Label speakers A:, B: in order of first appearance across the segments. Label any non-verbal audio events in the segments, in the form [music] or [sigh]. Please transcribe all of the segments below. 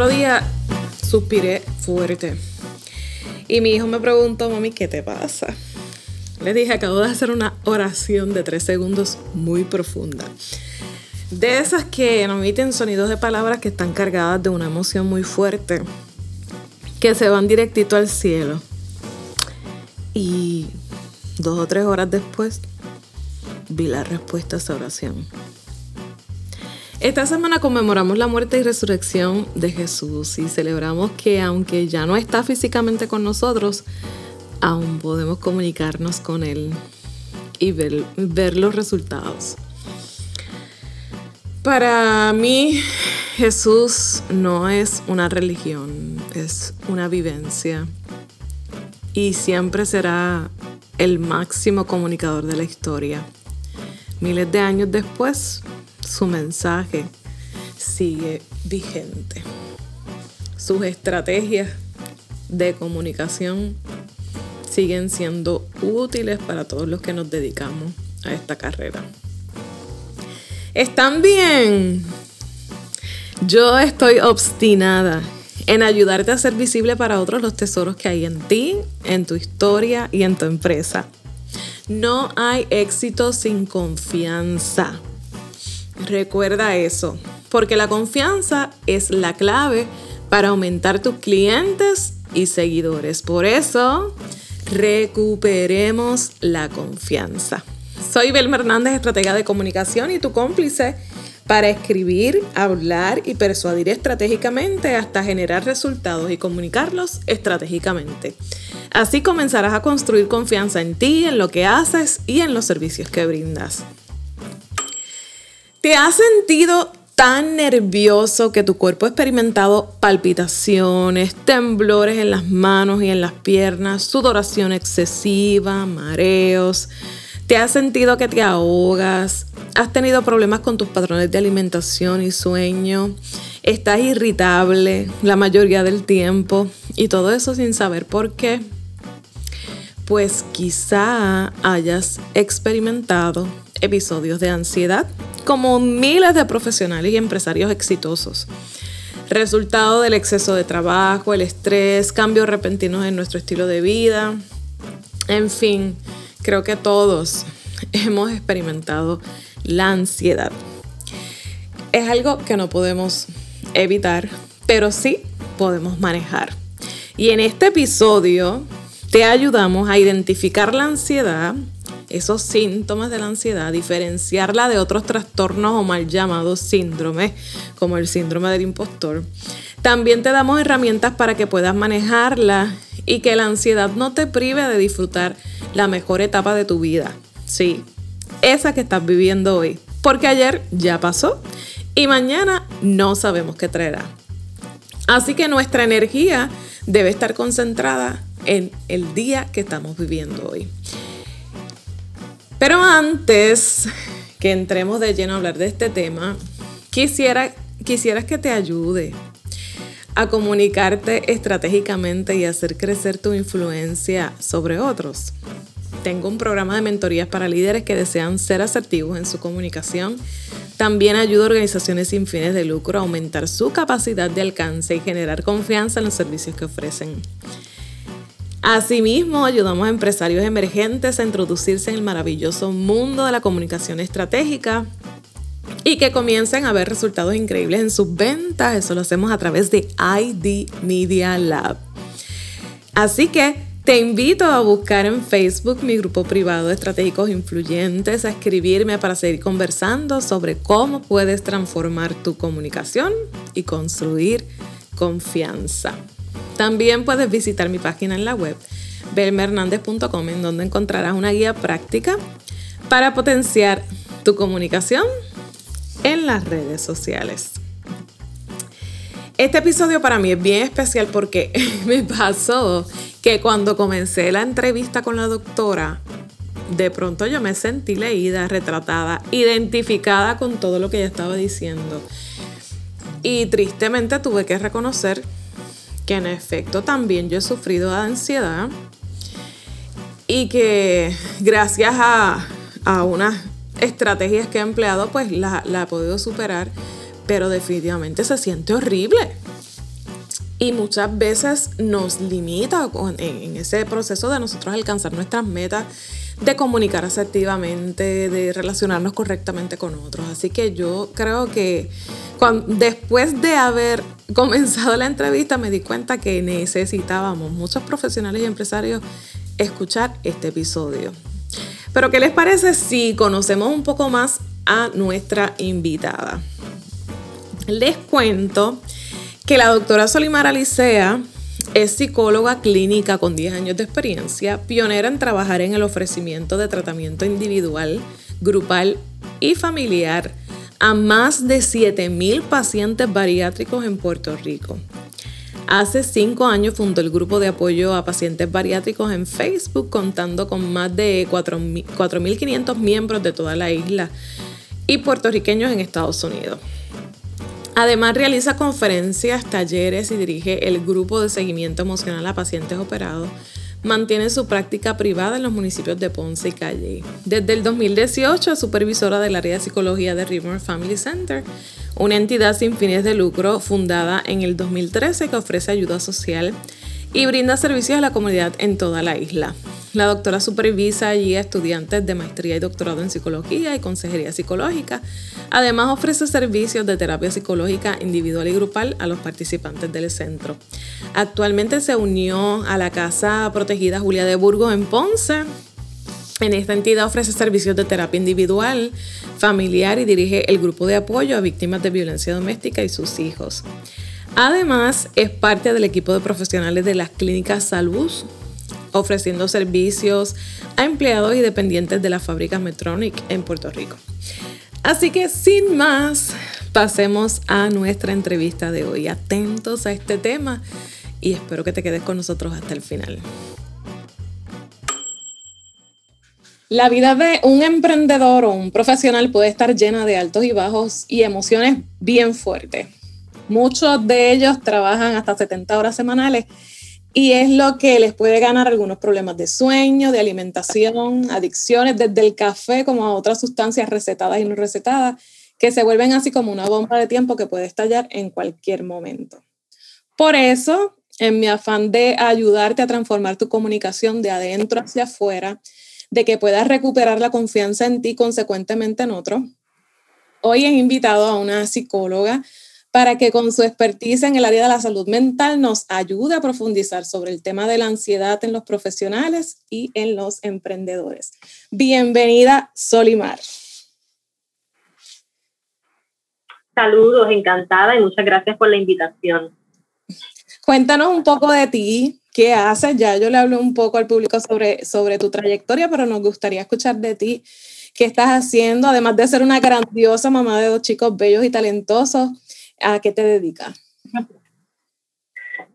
A: otro día suspiré fuerte. Y mi hijo me preguntó, mami, ¿qué te pasa? Le dije, acabo de hacer una oración de tres segundos muy profunda. De esas que no emiten sonidos de palabras que están cargadas de una emoción muy fuerte, que se van directito al cielo. Y dos o tres horas después vi la respuesta a esa oración. Esta semana conmemoramos la muerte y resurrección de Jesús y celebramos que aunque ya no está físicamente con nosotros, aún podemos comunicarnos con Él y ver, ver los resultados. Para mí, Jesús no es una religión, es una vivencia y siempre será el máximo comunicador de la historia. Miles de años después, su mensaje sigue vigente. Sus estrategias de comunicación siguen siendo útiles para todos los que nos dedicamos a esta carrera. ¿Están bien? Yo estoy obstinada en ayudarte a hacer visible para otros los tesoros que hay en ti, en tu historia y en tu empresa. No hay éxito sin confianza. Recuerda eso, porque la confianza es la clave para aumentar tus clientes y seguidores. Por eso, recuperemos la confianza. Soy Belma Hernández, estratega de comunicación y tu cómplice para escribir, hablar y persuadir estratégicamente hasta generar resultados y comunicarlos estratégicamente. Así comenzarás a construir confianza en ti, en lo que haces y en los servicios que brindas. ¿Te has sentido tan nervioso que tu cuerpo ha experimentado palpitaciones, temblores en las manos y en las piernas, sudoración excesiva, mareos? ¿Te has sentido que te ahogas? ¿Has tenido problemas con tus patrones de alimentación y sueño? ¿Estás irritable la mayoría del tiempo? Y todo eso sin saber por qué. Pues quizá hayas experimentado episodios de ansiedad como miles de profesionales y empresarios exitosos. Resultado del exceso de trabajo, el estrés, cambios repentinos en nuestro estilo de vida. En fin, creo que todos [laughs] hemos experimentado la ansiedad. Es algo que no podemos evitar, pero sí podemos manejar. Y en este episodio te ayudamos a identificar la ansiedad esos síntomas de la ansiedad, diferenciarla de otros trastornos o mal llamados síndromes, como el síndrome del impostor. También te damos herramientas para que puedas manejarla y que la ansiedad no te prive de disfrutar la mejor etapa de tu vida. Sí, esa que estás viviendo hoy. Porque ayer ya pasó y mañana no sabemos qué traerá. Así que nuestra energía debe estar concentrada en el día que estamos viviendo hoy. Pero antes que entremos de lleno a hablar de este tema, quisiera, quisieras que te ayude a comunicarte estratégicamente y hacer crecer tu influencia sobre otros. Tengo un programa de mentorías para líderes que desean ser asertivos en su comunicación. También ayudo a organizaciones sin fines de lucro a aumentar su capacidad de alcance y generar confianza en los servicios que ofrecen. Asimismo, ayudamos a empresarios emergentes a introducirse en el maravilloso mundo de la comunicación estratégica y que comiencen a ver resultados increíbles en sus ventas. Eso lo hacemos a través de ID Media Lab. Así que te invito a buscar en Facebook mi grupo privado de estratégicos influyentes, a escribirme para seguir conversando sobre cómo puedes transformar tu comunicación y construir confianza. También puedes visitar mi página en la web, belmehernandez.com, en donde encontrarás una guía práctica para potenciar tu comunicación en las redes sociales. Este episodio para mí es bien especial porque [laughs] me pasó que cuando comencé la entrevista con la doctora, de pronto yo me sentí leída, retratada, identificada con todo lo que ella estaba diciendo. Y tristemente tuve que reconocer que en efecto también yo he sufrido de ansiedad y que gracias a, unas estrategias que he empleado pues la, la he podido superar, pero definitivamente se siente horrible. y muchas veces nos limita en ese proceso de nosotros alcanzar nuestras metas, de comunicar asertivamente, de relacionarnos correctamente con otros. Así que yo creo que después de haber [laughs] comenzado la entrevista me di cuenta que necesitábamos muchos profesionales y empresarios escuchar este episodio. Pero ¿qué les parece si conocemos un poco más a nuestra invitada? Les cuento que la doctora Solimar Alicea es psicóloga clínica con 10 años de experiencia, pionera en trabajar en el ofrecimiento de tratamiento individual, grupal y familiar a más de 7.000 pacientes bariátricos en Puerto Rico. Hace cinco años fundó el grupo de apoyo a pacientes bariátricos en Facebook, contando con más de 4.500 miembros de toda la isla y puertorriqueños en Estados Unidos. Además realiza conferencias, talleres y dirige el grupo de seguimiento emocional a pacientes operados. Mantiene su práctica privada en los municipios de Ponce y Calle. Desde el 2018 es supervisora del área de psicología de River Family Center, una entidad sin fines de lucro fundada en el 2013 que ofrece ayuda social y brinda servicios a la comunidad en toda la isla. La doctora supervisa allí a estudiantes de maestría y doctorado en psicología y consejería psicológica. Además ofrece servicios de terapia psicológica individual y grupal a los participantes del centro. Actualmente se unió a la Casa Protegida Julia de Burgos en Ponce. En esta entidad ofrece servicios de terapia individual, familiar y dirige el grupo de apoyo a víctimas de violencia doméstica y sus hijos. Además, es parte del equipo de profesionales de las clínicas Salud, ofreciendo servicios a empleados y dependientes de la fábrica Metronic en Puerto Rico. Así que sin más, pasemos a nuestra entrevista de hoy. Atentos a este tema y espero que te quedes con nosotros hasta el final. La vida de un emprendedor o un profesional puede estar llena de altos y bajos y emociones bien fuertes. Muchos de ellos trabajan hasta 70 horas semanales y es lo que les puede ganar algunos problemas de sueño, de alimentación, adicciones, desde el café como a otras sustancias recetadas y no recetadas, que se vuelven así como una bomba de tiempo que puede estallar en cualquier momento. Por eso, en mi afán de ayudarte a transformar tu comunicación de adentro hacia afuera, de que puedas recuperar la confianza en ti consecuentemente en otro, hoy he invitado a una psicóloga para que con su expertise en el área de la salud mental nos ayude a profundizar sobre el tema de la ansiedad en los profesionales y en los emprendedores. Bienvenida, Solimar.
B: Saludos, encantada y muchas gracias por la invitación.
A: Cuéntanos un poco de ti, qué haces. Ya yo le hablo un poco al público sobre, sobre tu trayectoria, pero nos gustaría escuchar de ti qué estás haciendo, además de ser una grandiosa mamá de dos chicos bellos y talentosos ¿A qué te dedicas?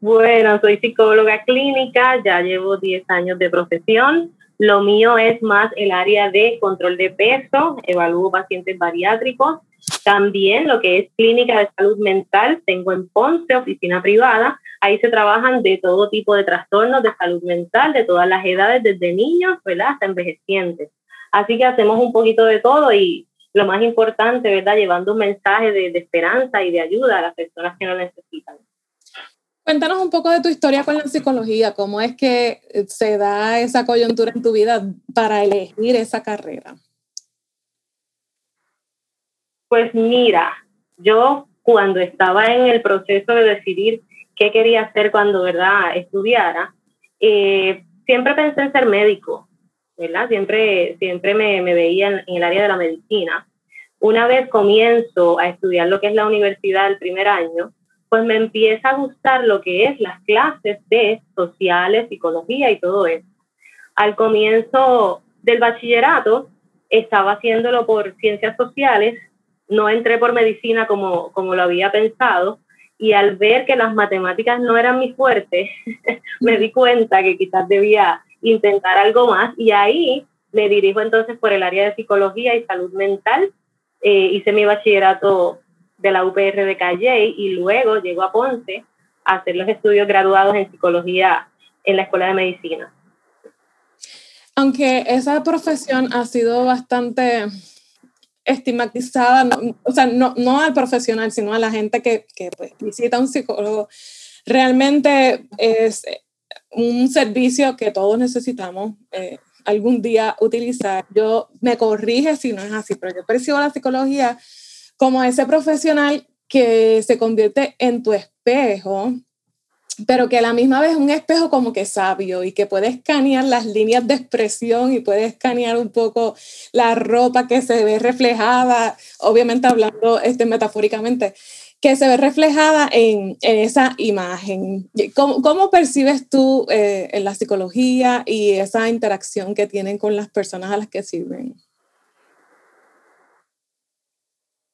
B: Bueno, soy psicóloga clínica, ya llevo 10 años de profesión. Lo mío es más el área de control de peso, evalúo pacientes bariátricos. También lo que es clínica de salud mental, tengo en Ponce, oficina privada. Ahí se trabajan de todo tipo de trastornos de salud mental, de todas las edades, desde niños hasta envejecientes. Así que hacemos un poquito de todo y lo más importante, ¿verdad? Llevando un mensaje de, esperanza y de ayuda a las personas que lo necesitan.
A: Cuéntanos un poco de tu historia con la psicología, cómo es que se da esa coyuntura en tu vida para elegir esa carrera.
B: Pues mira, yo cuando estaba en el proceso de decidir qué quería hacer cuando, ¿verdad?, estudiara, eh, siempre pensé en ser médico. ¿Verdad? Siempre, siempre me, me veía en, el área de la medicina. Una vez comienzo a estudiar lo que es la universidad el primer año, pues me empieza a gustar lo que es las clases de sociales, psicología y todo eso. Al comienzo del bachillerato, estaba haciéndolo por ciencias sociales, no entré por medicina como, como lo había pensado, y al ver que las matemáticas no eran mi fuerte, [laughs] me di cuenta que quizás debía intentar algo más y ahí me dirijo entonces por el área de psicología y salud mental. Eh, hice mi bachillerato de la UPR de Calle y luego llego a Ponce a hacer los estudios graduados en psicología en la Escuela de Medicina.
A: Aunque esa profesión ha sido bastante estigmatizada, o sea, no, no, al profesional, sino a la gente que, que pues, visita a un psicólogo realmente es un servicio que todos necesitamos eh, algún día utilizar. Yo me corrige si no es así, pero yo percibo la psicología como ese profesional que se convierte en tu espejo, pero que a la misma vez es un espejo como que sabio y que puede escanear las líneas de expresión y puede escanear un poco la ropa que se ve reflejada, obviamente hablando este, metafóricamente, que se ve reflejada en, en esa imagen. ¿Cómo, cómo percibes tú eh, en la psicología y esa interacción que tienen con las personas a las que sirven?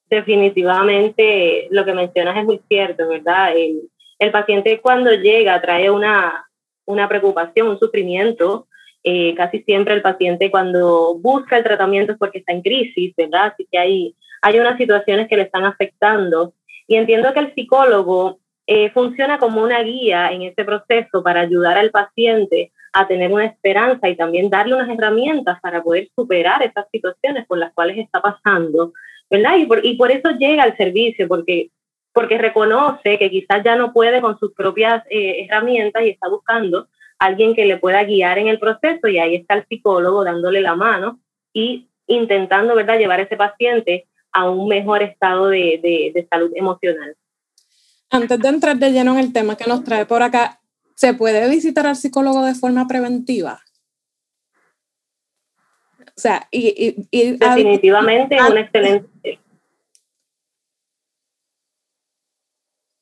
B: Definitivamente lo que mencionas es muy cierto, ¿verdad? El, el paciente cuando llega trae una, una preocupación, un sufrimiento. Eh, casi siempre el paciente cuando busca el tratamiento es porque está en crisis, ¿verdad? Así que hay, hay unas situaciones que le están afectando y entiendo que el psicólogo eh, funciona como una guía en este proceso para ayudar al paciente a tener una esperanza y también darle unas herramientas para poder superar esas situaciones por las cuales está pasando, ¿verdad? Y por, y por eso llega al servicio, porque, porque reconoce que quizás ya no puede con sus propias eh, herramientas y está buscando alguien que le pueda guiar en el proceso y ahí está el psicólogo dándole la mano y intentando, ¿verdad?, llevar a ese paciente a un mejor estado de, de, salud emocional.
A: Antes de entrar de lleno en el tema que nos trae por acá, ¿se puede visitar al psicólogo de forma preventiva?
B: O sea, y, y, definitivamente es un excelente.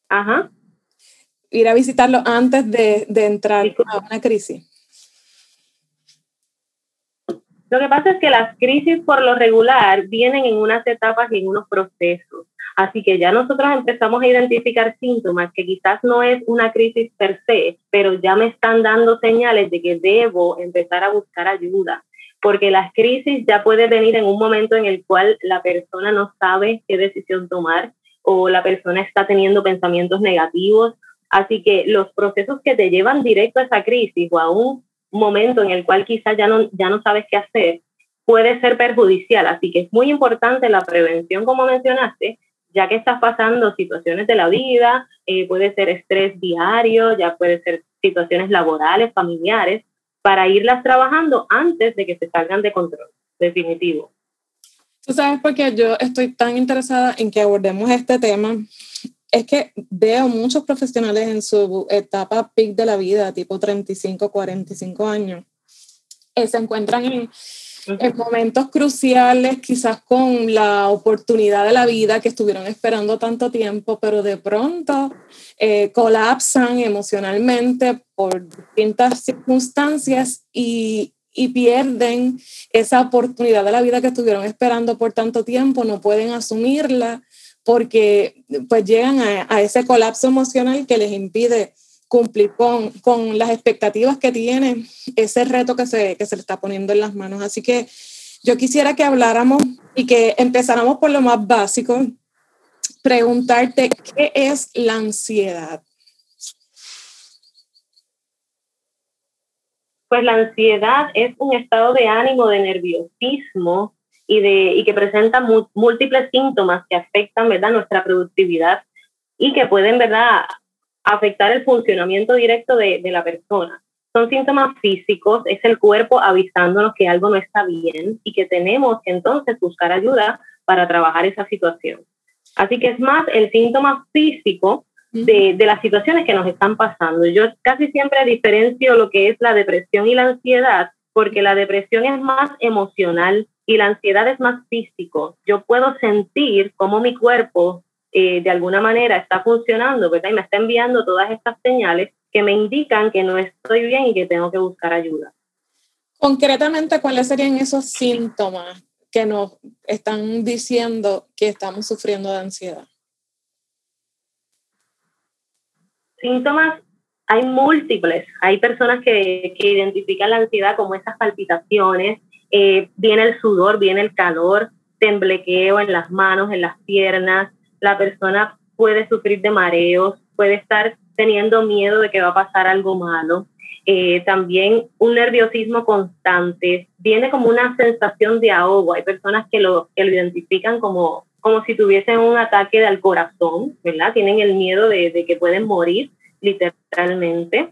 B: Ajá.
A: Ir a visitarlo antes de, de entrar a una crisis.
B: Lo que pasa es que las crisis por lo regular vienen en unas etapas y en unos procesos. Así que ya nosotros empezamos a identificar síntomas que quizás no es una crisis per se, pero ya me están dando señales de que debo empezar a buscar ayuda. Porque las crisis ya pueden venir en un momento en el cual la persona no sabe qué decisión tomar o la persona está teniendo pensamientos negativos. Así que los procesos que te llevan directo a esa crisis o a momento en el cual quizás ya no, ya no sabes qué hacer, puede ser perjudicial. Así que es muy importante la prevención, como mencionaste, ya que estás pasando situaciones de la vida, eh, puede ser estrés diario, ya puede ser situaciones laborales, familiares, para irlas trabajando antes de que se salgan de control, definitivo.
A: Tú sabes por qué yo estoy tan interesada en que abordemos este tema es que veo muchos profesionales en su etapa peak de la vida, tipo 35, 45 años, que se encuentran en, momentos cruciales, quizás con la oportunidad de la vida que estuvieron esperando tanto tiempo, pero de pronto eh, colapsan emocionalmente por distintas circunstancias y, y pierden esa oportunidad de la vida que estuvieron esperando por tanto tiempo, no pueden asumirla porque pues llegan a, ese colapso emocional que les impide cumplir con, con, las expectativas que tienen, ese reto que se, que se le está poniendo en las manos. Así que yo quisiera que habláramos y que empezáramos por lo más básico, preguntarte qué es la ansiedad.
B: Pues la ansiedad es un estado de ánimo, de nerviosismo, y, de, y que presenta múltiples síntomas que afectan ¿verdad? nuestra productividad y que pueden ¿verdad? afectar el funcionamiento directo de, de la persona. Son síntomas físicos, es el cuerpo avisándonos que algo no está bien y que tenemos que entonces buscar ayuda para trabajar esa situación. Así que es más el síntoma físico de, de, las situaciones que nos están pasando. Yo casi siempre diferencio lo que es la depresión y la ansiedad, porque la depresión es más emocional y la ansiedad es más físico. Yo puedo sentir cómo mi cuerpo eh, de alguna manera está funcionando, ¿verdad? Y me está enviando todas estas señales que me indican que no estoy bien y que tengo que buscar ayuda.
A: Concretamente, ¿cuáles serían esos síntomas que nos están diciendo que estamos sufriendo de ansiedad?
B: Síntomas hay múltiples. Hay personas que, que identifican la ansiedad como esas palpitaciones, eh, viene el sudor, viene el calor, temblequeo en las manos, en las piernas, la persona puede sufrir de mareos, puede estar teniendo miedo de que va a pasar algo malo. Eh, también un nerviosismo constante, viene como una sensación de ahogo. Hay personas que lo, que lo identifican como, como si tuviesen un ataque al corazón, ¿verdad? Tienen el miedo de, de que pueden morir literalmente.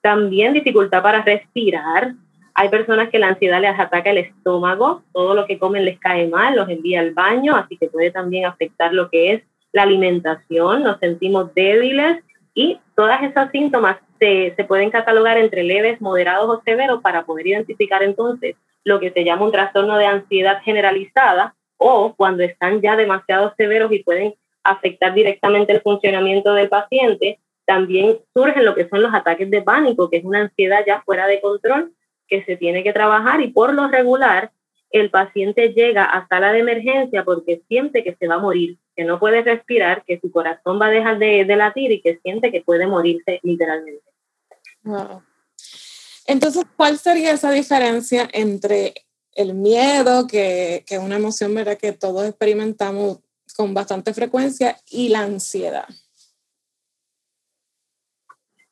B: También dificultad para respirar. Hay personas que la ansiedad les ataca el estómago, todo lo que comen les cae mal, los envía al baño, así que puede también afectar lo que es la alimentación, nos sentimos débiles y todas esas síntomas se, se pueden catalogar entre leves, moderados o severos para poder identificar entonces lo que se llama un trastorno de ansiedad generalizada o cuando están ya demasiado severos y pueden afectar directamente el funcionamiento del paciente, también surgen lo que son los ataques de pánico, que es una ansiedad ya fuera de control que se tiene que trabajar y por lo regular el paciente llega a sala de emergencia porque siente que se va a morir, que no puede respirar, que su corazón va a dejar de, latir y que siente que puede morirse literalmente.
A: Entonces, ¿cuál sería esa diferencia entre el miedo, que es una emoción ¿verdad? que todos experimentamos con bastante frecuencia, y la ansiedad?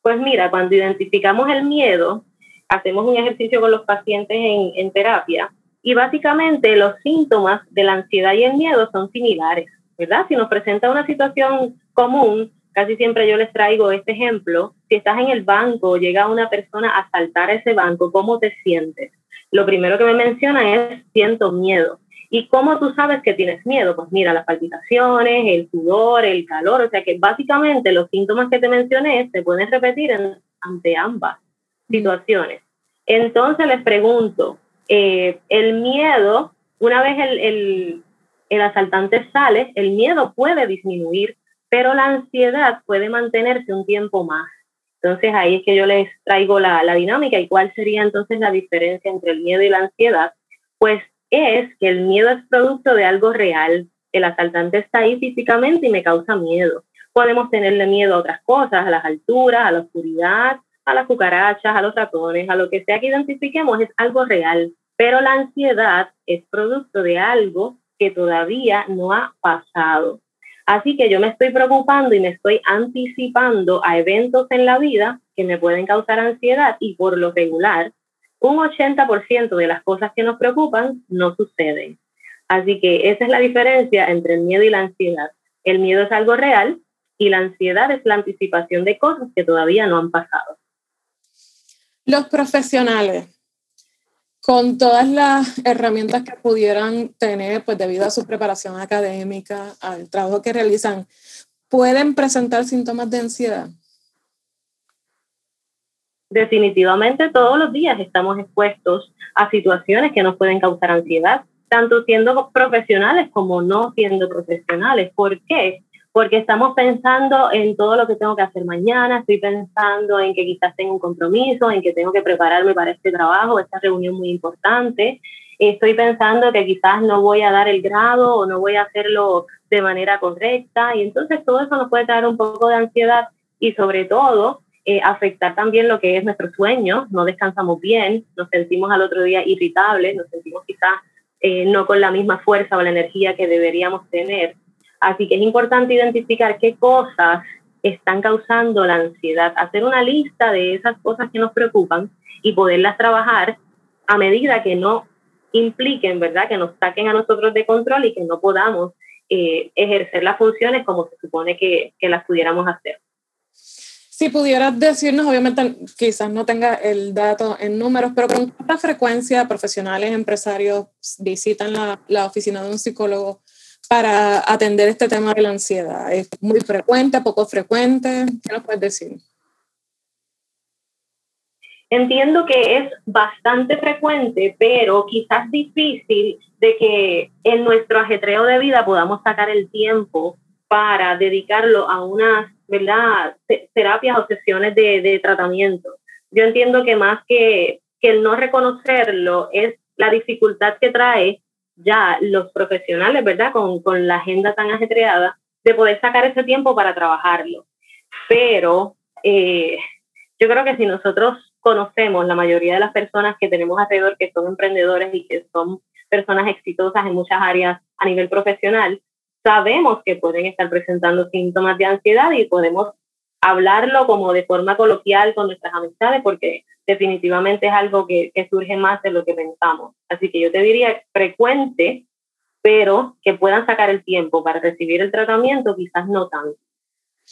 B: Pues mira, cuando identificamos el miedo, hacemos un ejercicio con los pacientes en, terapia y básicamente los síntomas de la ansiedad y el miedo son similares, ¿verdad? Si nos presenta una situación común, casi siempre yo les traigo este ejemplo. Si estás en el banco, llega una persona a saltar ese banco, ¿cómo te sientes? Lo primero que me menciona es siento miedo. ¿Y cómo tú sabes que tienes miedo? Pues mira, las palpitaciones, el sudor, el calor, o sea que básicamente los síntomas que te mencioné se pueden repetir ante ambas situaciones. Entonces les pregunto, eh, el miedo, una vez el, el, asaltante sale, el miedo puede disminuir, pero la ansiedad puede mantenerse un tiempo más. Entonces ahí es que yo les traigo la, la, dinámica y cuál sería entonces la diferencia entre el miedo y la ansiedad. Pues es que el miedo es producto de algo real. El asaltante está ahí físicamente y me causa miedo. Podemos tenerle miedo a otras cosas, a las alturas, a la oscuridad, a las cucarachas, a los ratones, a lo que sea que identifiquemos, es algo real. Pero la ansiedad es producto de algo que todavía no ha pasado. Así que yo me estoy preocupando y me estoy anticipando a eventos en la vida que me pueden causar ansiedad y por lo regular, un 80% de las cosas que nos preocupan no suceden. Así que esa es la diferencia entre el miedo y la ansiedad. El miedo es algo real y la ansiedad es la anticipación de cosas que todavía no han pasado.
A: Los profesionales, con todas las herramientas que pudieran tener, pues debido a su preparación académica, al trabajo que realizan, ¿pueden presentar síntomas de ansiedad?
B: Definitivamente todos los días estamos expuestos a situaciones que nos pueden causar ansiedad, tanto siendo profesionales como no siendo profesionales. ¿Por qué? Porque estamos pensando en todo lo que tengo que hacer mañana, estoy pensando en que quizás tengo un compromiso, en que tengo que prepararme para este trabajo, esta reunión muy importante, estoy pensando que quizás no voy a dar el grado o no voy a hacerlo de manera correcta y entonces todo eso nos puede traer un poco de ansiedad y sobre todo eh, afectar también lo que es nuestro sueño, no descansamos bien, nos sentimos al otro día irritables, nos sentimos quizás eh, no con la misma fuerza o la energía que deberíamos tener. Así que es importante identificar qué cosas están causando la ansiedad, hacer una lista de esas cosas que nos preocupan y poderlas trabajar a medida que no impliquen, ¿verdad? Que nos saquen a nosotros de control y que no podamos eh, ejercer las funciones como se supone que, que las pudiéramos hacer.
A: Si pudieras decirnos, obviamente quizás no tenga el dato en números, pero con cuánta frecuencia profesionales, empresarios visitan la, la oficina de un psicólogo para atender este tema de la ansiedad? ¿Es muy frecuente, poco frecuente? ¿Qué nos puedes decir?
B: Entiendo que es bastante frecuente, pero quizás difícil de que en nuestro ajetreo de vida podamos sacar el tiempo para dedicarlo a unas ¿verdad? terapias o sesiones de, de tratamiento. Yo entiendo que más que, que el no reconocerlo es la dificultad que trae ya los profesionales, ¿verdad? Con, con la agenda tan ajetreada, de poder sacar ese tiempo para trabajarlo. Pero eh, yo creo que si nosotros conocemos la mayoría de las personas que tenemos alrededor que son emprendedores y que son personas exitosas en muchas áreas a nivel profesional, sabemos que pueden estar presentando síntomas de ansiedad y podemos hablarlo como de forma coloquial con nuestras amistades, porque definitivamente es algo que, que, surge más de lo que pensamos. Así que yo te diría frecuente, pero que puedan sacar el tiempo para recibir el tratamiento, quizás no tanto,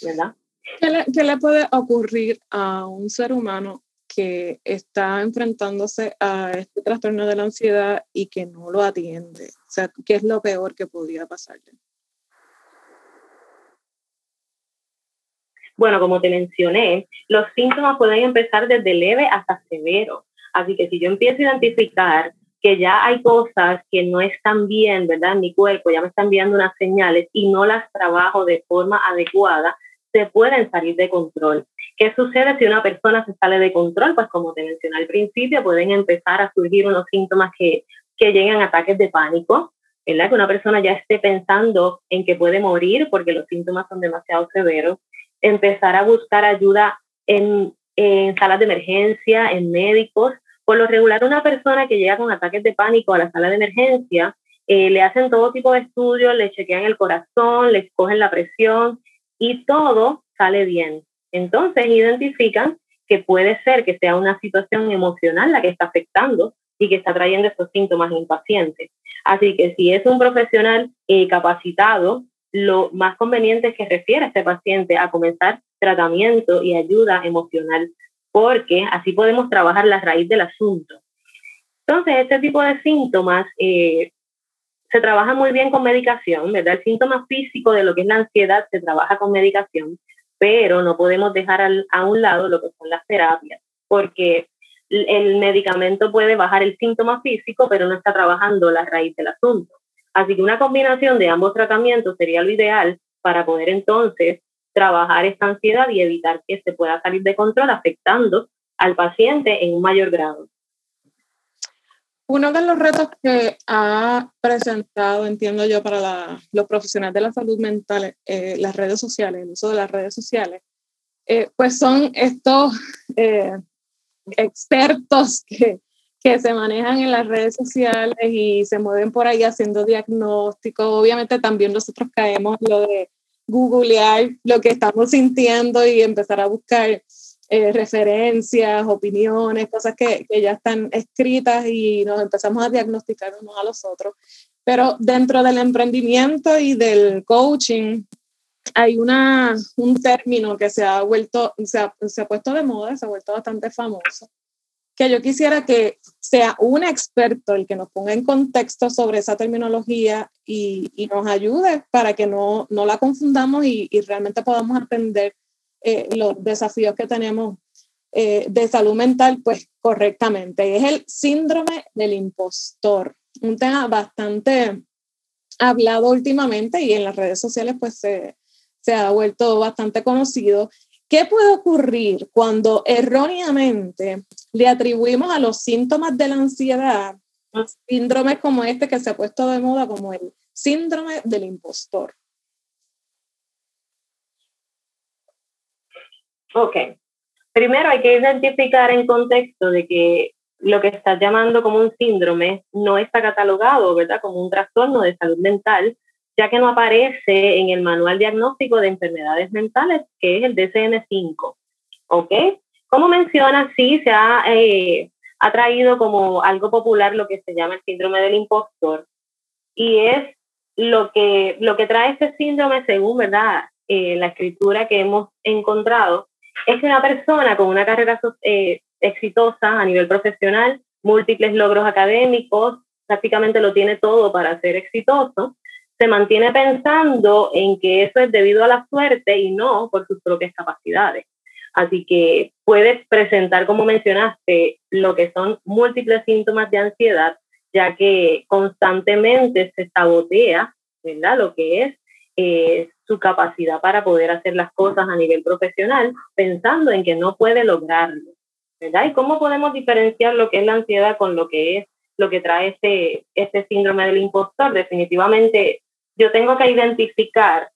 B: ¿verdad?
A: ¿Qué le, puede ocurrir a un ser humano que está enfrentándose a este trastorno de la ansiedad y que no lo atiende? O sea, ¿qué es lo peor que podría pasarle?
B: Bueno, como te mencioné, los síntomas pueden empezar desde leve hasta severo. Así que si yo empiezo a identificar que ya hay cosas que no están bien, ¿verdad? En mi cuerpo ya me están enviando unas señales y no las trabajo de forma adecuada, se pueden salir de control. ¿Qué sucede si una persona se sale de control? Pues como te mencioné al principio, pueden empezar a surgir unos síntomas que, que llegan a ataques de pánico, ¿verdad? Que una persona ya esté pensando en que puede morir porque los síntomas son demasiado severos. Empezar a buscar ayuda en, en salas de emergencia, en médicos. Por lo regular, una persona que llega con ataques de pánico a la sala de emergencia, eh, le hacen todo tipo de estudios, le chequean el corazón, le cogen la presión y todo sale bien. Entonces identifican que puede ser que sea una situación emocional la que está afectando y que está trayendo estos síntomas en paciente. Así que si es un profesional eh, capacitado, lo más conveniente es que refiera a este paciente a comenzar tratamiento y ayuda emocional, porque así podemos trabajar la raíz del asunto. Entonces, este tipo de síntomas eh, se trabaja muy bien con medicación, ¿verdad? El síntoma físico de lo que es la ansiedad se trabaja con medicación, pero no podemos dejar a un lado lo que son las terapias, porque el medicamento puede bajar el síntoma físico, pero no está trabajando la raíz del asunto. Así que una combinación de ambos tratamientos sería lo ideal para poder entonces trabajar esta ansiedad y evitar que se pueda salir de control afectando al paciente en un mayor grado.
A: Uno de los retos que ha presentado, entiendo yo, para los profesionales de la salud mental, eh, las redes sociales, el uso de las redes sociales, eh, pues son estos eh, expertos que, que se manejan en las redes sociales y se mueven por ahí haciendo diagnósticos. Obviamente también nosotros caemos lo de googlear lo que estamos sintiendo y empezar a buscar eh, referencias, opiniones, cosas que, que, ya están escritas y nos empezamos a diagnosticar unos a los otros. Pero dentro del emprendimiento y del coaching hay una, un término que se ha vuelto, se ha, se ha puesto de moda, se ha vuelto bastante famoso, que yo quisiera que sea un experto el que nos ponga en contexto sobre esa terminología y, y nos ayude para que no, no la confundamos y, y realmente podamos aprender eh, los desafíos que tenemos eh, de salud mental, pues correctamente. Es el síndrome del impostor, un tema bastante hablado últimamente y en las redes sociales pues se, se ha vuelto bastante conocido. ¿Qué puede ocurrir cuando erróneamente le atribuimos a los síntomas de la ansiedad síndromes como este que se ha puesto de moda como el síndrome del impostor?
B: Ok. Primero hay que identificar en contexto de que lo que estás llamando como un síndrome no está catalogado, ¿verdad? Como un trastorno de salud mental, ya que no aparece en el manual diagnóstico de enfermedades mentales, que es el DCM5. ¿Ok? Como menciona, sí se ha, eh, traído como algo popular lo que se llama el síndrome del impostor. Y es lo que, lo que trae este síndrome, según ¿verdad? Eh, la escritura que hemos encontrado, es una persona con una carrera eh, exitosa a nivel profesional, múltiples logros académicos, prácticamente lo tiene todo para ser exitoso, se mantiene pensando en que eso es debido a la suerte y no por sus propias capacidades. Así que puedes presentar, como mencionaste, lo que son múltiples síntomas de ansiedad, ya que constantemente se sabotea, ¿verdad? Lo que es eh, su capacidad para poder hacer las cosas a nivel profesional, pensando en que no puede lograrlo, ¿verdad? ¿Y cómo podemos diferenciar lo que es la ansiedad con lo que es lo que trae este, este síndrome del impostor? Definitivamente, yo tengo que identificar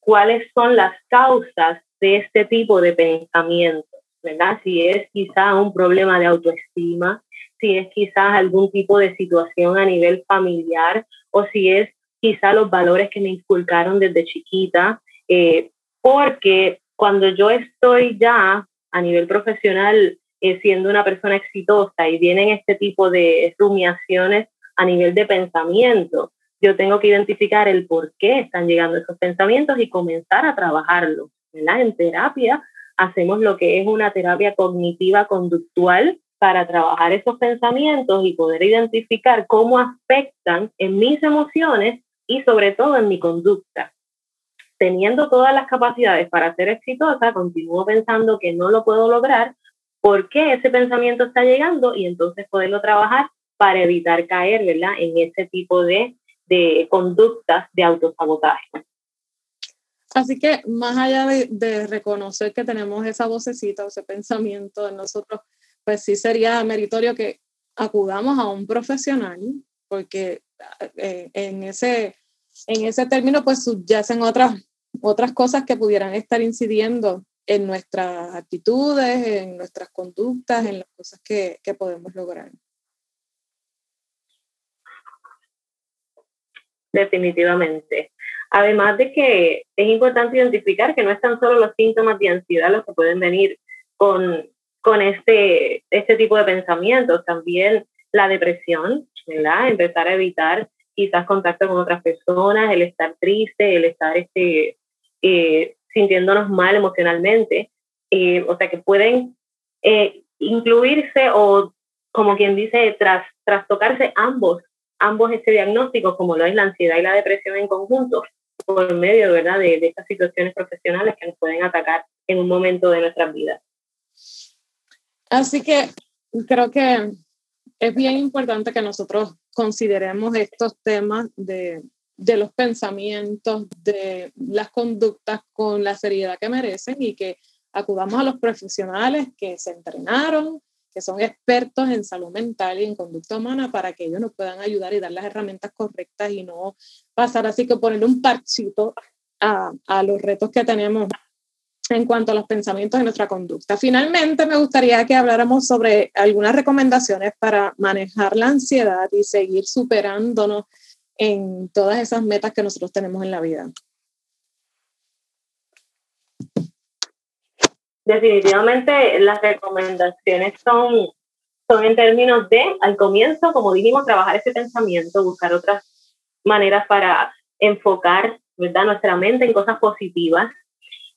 B: cuáles son las causas de este tipo de pensamientos, ¿verdad? Si es quizá un problema de autoestima, si es quizás algún tipo de situación a nivel familiar o si es quizá los valores que me inculcaron desde chiquita, eh, porque cuando yo estoy ya a nivel profesional eh, siendo una persona exitosa y vienen este tipo de rumiaciones a nivel de pensamiento, yo tengo que identificar el por qué están llegando esos pensamientos y comenzar a trabajarlos, ¿verdad? En terapia hacemos lo que es una terapia cognitiva conductual para trabajar esos pensamientos y poder identificar cómo afectan en mis emociones y sobre todo en mi conducta. Teniendo todas las capacidades para ser exitosa, continúo pensando que no lo puedo lograr, ¿por qué ese pensamiento está llegando? Y entonces poderlo trabajar para evitar caer, ¿verdad? En ese tipo de, de conductas de autosabotaje.
A: Así que más allá de, reconocer que tenemos esa vocecita o ese pensamiento en nosotros, pues sí sería meritorio que acudamos a un profesional, porque eh, en, ese, en ese término pues subyacen otras, otras cosas que pudieran estar incidiendo en nuestras actitudes, en nuestras conductas, en las cosas que, que podemos lograr.
B: Definitivamente. Además de que es importante identificar que no están solo los síntomas de ansiedad los que pueden venir con, con este, este tipo de pensamientos, también la depresión, ¿verdad? Empezar a evitar quizás contacto con otras personas, el estar triste, el estar este, eh, sintiéndonos mal emocionalmente, eh, o sea que pueden eh, incluirse o como quien dice, tras, trastocarse ambos ambos este diagnóstico, como lo es la ansiedad y la depresión en conjunto, por medio ¿verdad? De, de estas situaciones profesionales que nos pueden atacar en un momento de nuestras vidas.
A: Así que creo que es bien importante que nosotros consideremos estos temas de, de, los pensamientos, de las conductas con la seriedad que merecen y que acudamos a los profesionales que se entrenaron, que son expertos en salud mental y en conducta humana para que ellos nos puedan ayudar y dar las herramientas correctas y no pasar así que ponerle un parchito a, a los retos que tenemos en cuanto a los pensamientos y nuestra conducta. Finalmente, me gustaría que habláramos sobre algunas recomendaciones para manejar la ansiedad y seguir superándonos en todas esas metas que nosotros tenemos en la vida.
B: Definitivamente las recomendaciones son, son en términos de, al comienzo, como dijimos, trabajar ese pensamiento, buscar otras maneras para enfocar ¿verdad? nuestra mente en cosas positivas.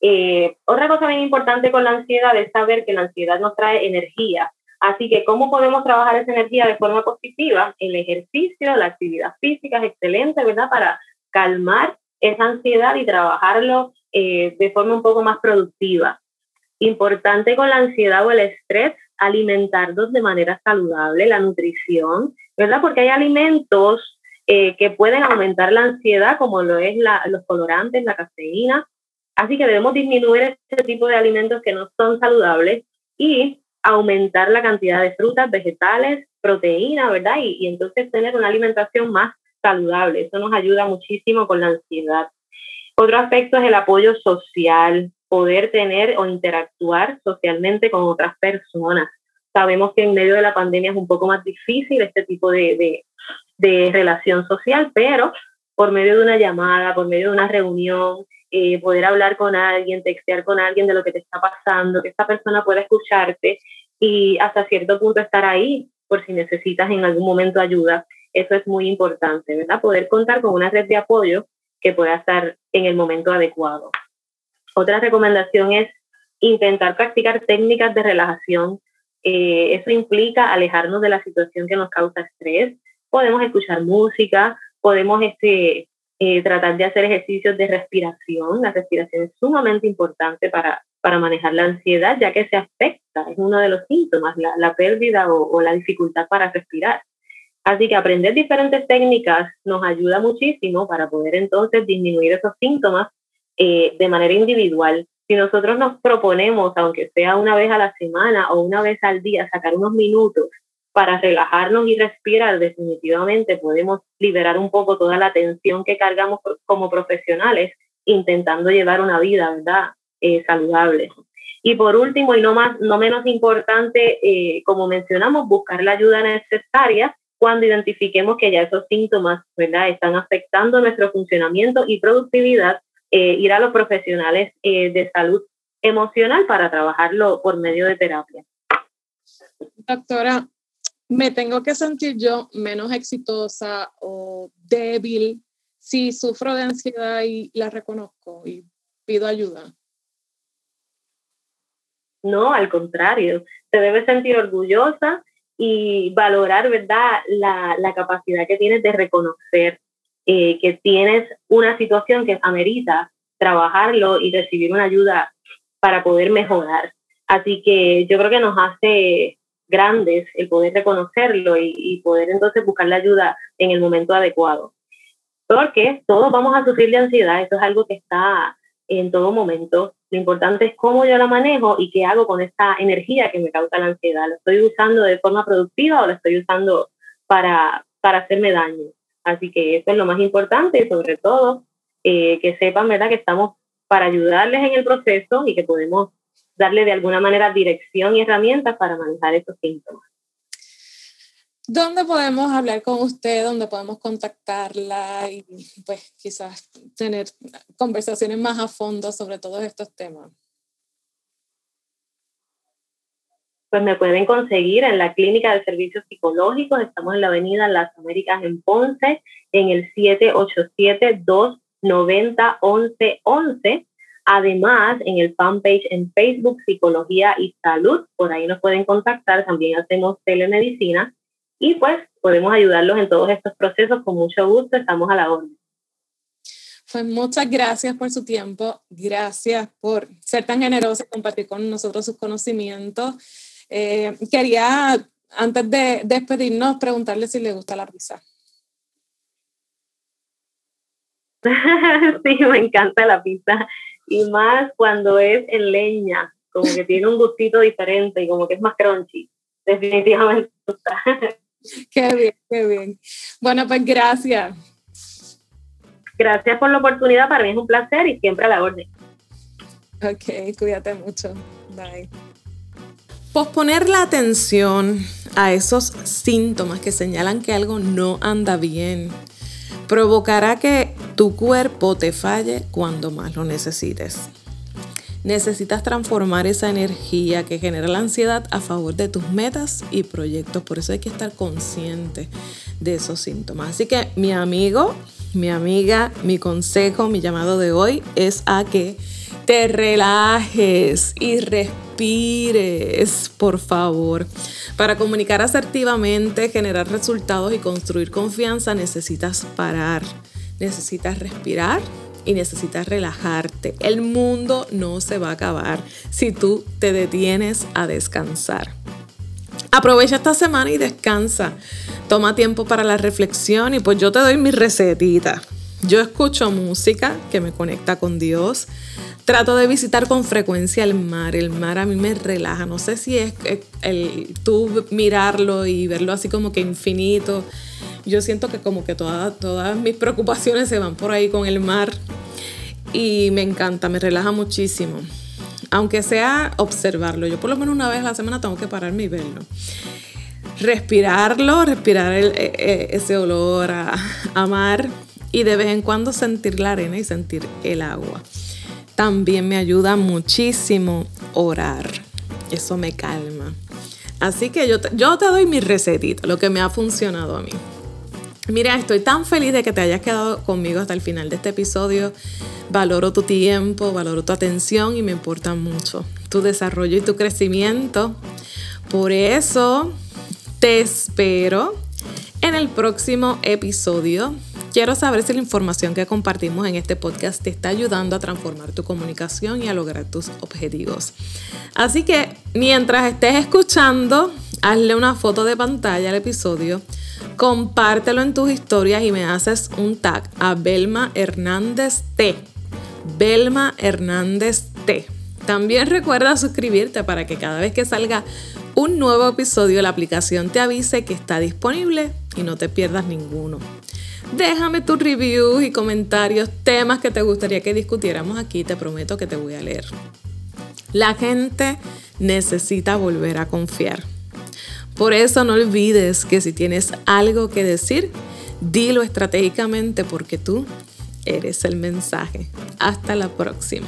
B: Eh, otra cosa bien importante con la ansiedad es saber que la ansiedad nos trae energía. Así que, ¿cómo podemos trabajar esa energía de forma positiva? El ejercicio, la actividad física es excelente, ¿verdad? Para calmar esa ansiedad y trabajarlo eh, de forma un poco más productiva. Importante con la ansiedad o el estrés, alimentarnos de manera saludable, la nutrición, ¿verdad? Porque hay alimentos eh, que pueden aumentar la ansiedad, como lo es los colorantes, la cafeína. Así que debemos disminuir este tipo de alimentos que no son saludables y aumentar la cantidad de frutas, vegetales, proteína, ¿verdad? Y, y entonces tener una alimentación más saludable. Eso nos ayuda muchísimo con la ansiedad. Otro aspecto es el apoyo social, poder tener o interactuar socialmente con otras personas. Sabemos que en medio de la pandemia es un poco más difícil este tipo de, de, relación social, pero por medio de una llamada, por medio de una reunión, eh, poder hablar con alguien, textear con alguien de lo que te está pasando, que esta persona pueda escucharte y hasta cierto punto estar ahí por si necesitas en algún momento ayuda. Eso es muy importante, ¿verdad? Poder contar con una red de apoyo que pueda estar en el momento adecuado. Otra recomendación es intentar practicar técnicas de relajación. Eh, eso implica alejarnos de la situación que nos causa estrés. Podemos escuchar música, podemos este, eh, tratar de hacer ejercicios de respiración. La respiración es sumamente importante para, para manejar la ansiedad, ya que se afecta, es uno de los síntomas, la, la pérdida o, o la dificultad para respirar. Así que aprender diferentes técnicas nos ayuda muchísimo para poder entonces disminuir esos síntomas eh, de manera individual. Si nosotros nos proponemos, aunque sea una vez a la semana o una vez al día, sacar unos minutos para relajarnos y respirar, definitivamente podemos liberar un poco toda la tensión que cargamos como profesionales intentando llevar una vida, ¿verdad? Eh, saludable. Y por último, y no, más, no menos importante, eh, como mencionamos, buscar la ayuda necesaria cuando identifiquemos que ya esos síntomas, ¿verdad?, están afectando nuestro funcionamiento y productividad eh, ir a los profesionales eh, de salud emocional para trabajarlo por medio de terapia.
A: Doctora, ¿me tengo que sentir yo menos exitosa o débil si sufro de ansiedad y la reconozco y pido ayuda?
B: No, al contrario, se debe sentir orgullosa y valorar, ¿verdad?, la, la capacidad que tienes de reconocer eh, que tienes una situación que amerita trabajarlo y recibir una ayuda para poder mejorar. Así que yo creo que nos hace grandes el poder reconocerlo y, poder entonces buscar la ayuda en el momento adecuado. Porque todos vamos a sufrir de ansiedad, eso es algo que está en todo momento. Lo importante es cómo yo la manejo y qué hago con esta energía que me causa la ansiedad. ¿La estoy usando de forma productiva o la estoy usando para, para hacerme daño? Así que eso es lo más importante y sobre todo eh, que sepan ¿verdad? que estamos para ayudarles en el proceso y que podemos darle de alguna manera dirección y herramientas para manejar esos síntomas.
C: ¿Dónde podemos hablar con usted? ¿Dónde podemos contactarla y pues quizás tener conversaciones más a fondo sobre todos estos temas?
B: Pues me pueden conseguir en la Clínica de Servicios Psicológicos. Estamos en la Avenida Las Américas en Ponce, en el 787-290-1111. Además, en el fanpage en Facebook, Psicología y Salud, por ahí nos pueden contactar. También hacemos telemedicina y pues podemos ayudarlos en todos estos procesos con mucho gusto. Estamos a la orden.
C: Pues muchas gracias por su tiempo, gracias por ser tan generoso y compartir con nosotros sus conocimientos. Eh, quería, antes de despedirnos, preguntarle si le gusta la pizza. [laughs]
B: sí, me encanta la pizza. Y más cuando es en leña, como que tiene un gustito diferente y como que es más crunchy. Definitivamente gusta. [laughs]
C: Qué bien, qué bien. Bueno, pues gracias.
B: Gracias por la oportunidad, para mí es un placer y siempre a la orden.
C: Ok, cuídate mucho. Bye.
A: Posponer la atención a esos síntomas que señalan que algo no anda bien provocará que tu cuerpo te falle cuando más lo necesites. Necesitas transformar esa energía que genera la ansiedad a favor de tus metas y proyectos. Por eso hay que estar consciente de esos síntomas. Así que mi amigo, mi amiga, mi consejo, mi llamado de hoy es a que te relajes y respires, por favor. Para comunicar asertivamente, generar resultados y construir confianza necesitas parar, necesitas respirar y necesitas relajarte. El mundo no se va a acabar si tú te detienes a descansar. Aprovecha esta semana y descansa. Toma tiempo para la reflexión y pues yo te doy mi recetita. Yo escucho música que me conecta con Dios. Trato de visitar con frecuencia el mar. El mar a mí me relaja. No sé si es el, tú mirarlo y verlo así como que infinito. Yo siento que como que todas, todas mis preocupaciones se van por ahí con el mar. Y me encanta, me relaja muchísimo. Aunque sea observarlo. Yo por lo menos una vez a la semana tengo que pararme y verlo respirarlo, respirar e, e, ese olor a, mar y de vez en cuando sentir la arena y sentir el agua. También me ayuda muchísimo orar. Eso me calma. Así que yo te, yo te doy mi recetita, lo que me ha funcionado a mí. Mira, estoy tan feliz de que te hayas quedado conmigo hasta el final de este episodio. Valoro tu tiempo, valoro tu atención y me importa mucho tu desarrollo y tu crecimiento. Por eso te espero en el próximo episodio Quiero saber si la información que compartimos en este podcast te está ayudando a transformar tu comunicación y a lograr tus objetivos. Así que mientras estés escuchando, hazle una foto de pantalla al episodio, compártelo en tus historias y me haces un tag a Belma Hernández T. Belma Hernández T. También recuerda suscribirte para que cada vez que salga un nuevo episodio la aplicación te avise que está disponible y no te pierdas ninguno. Déjame tus reviews y comentarios, temas que te gustaría que discutiéramos aquí, te prometo que te voy a leer. La gente necesita volver a confiar. Por eso no olvides que si tienes algo que decir, dilo estratégicamente porque tú eres el mensaje. Hasta la próxima.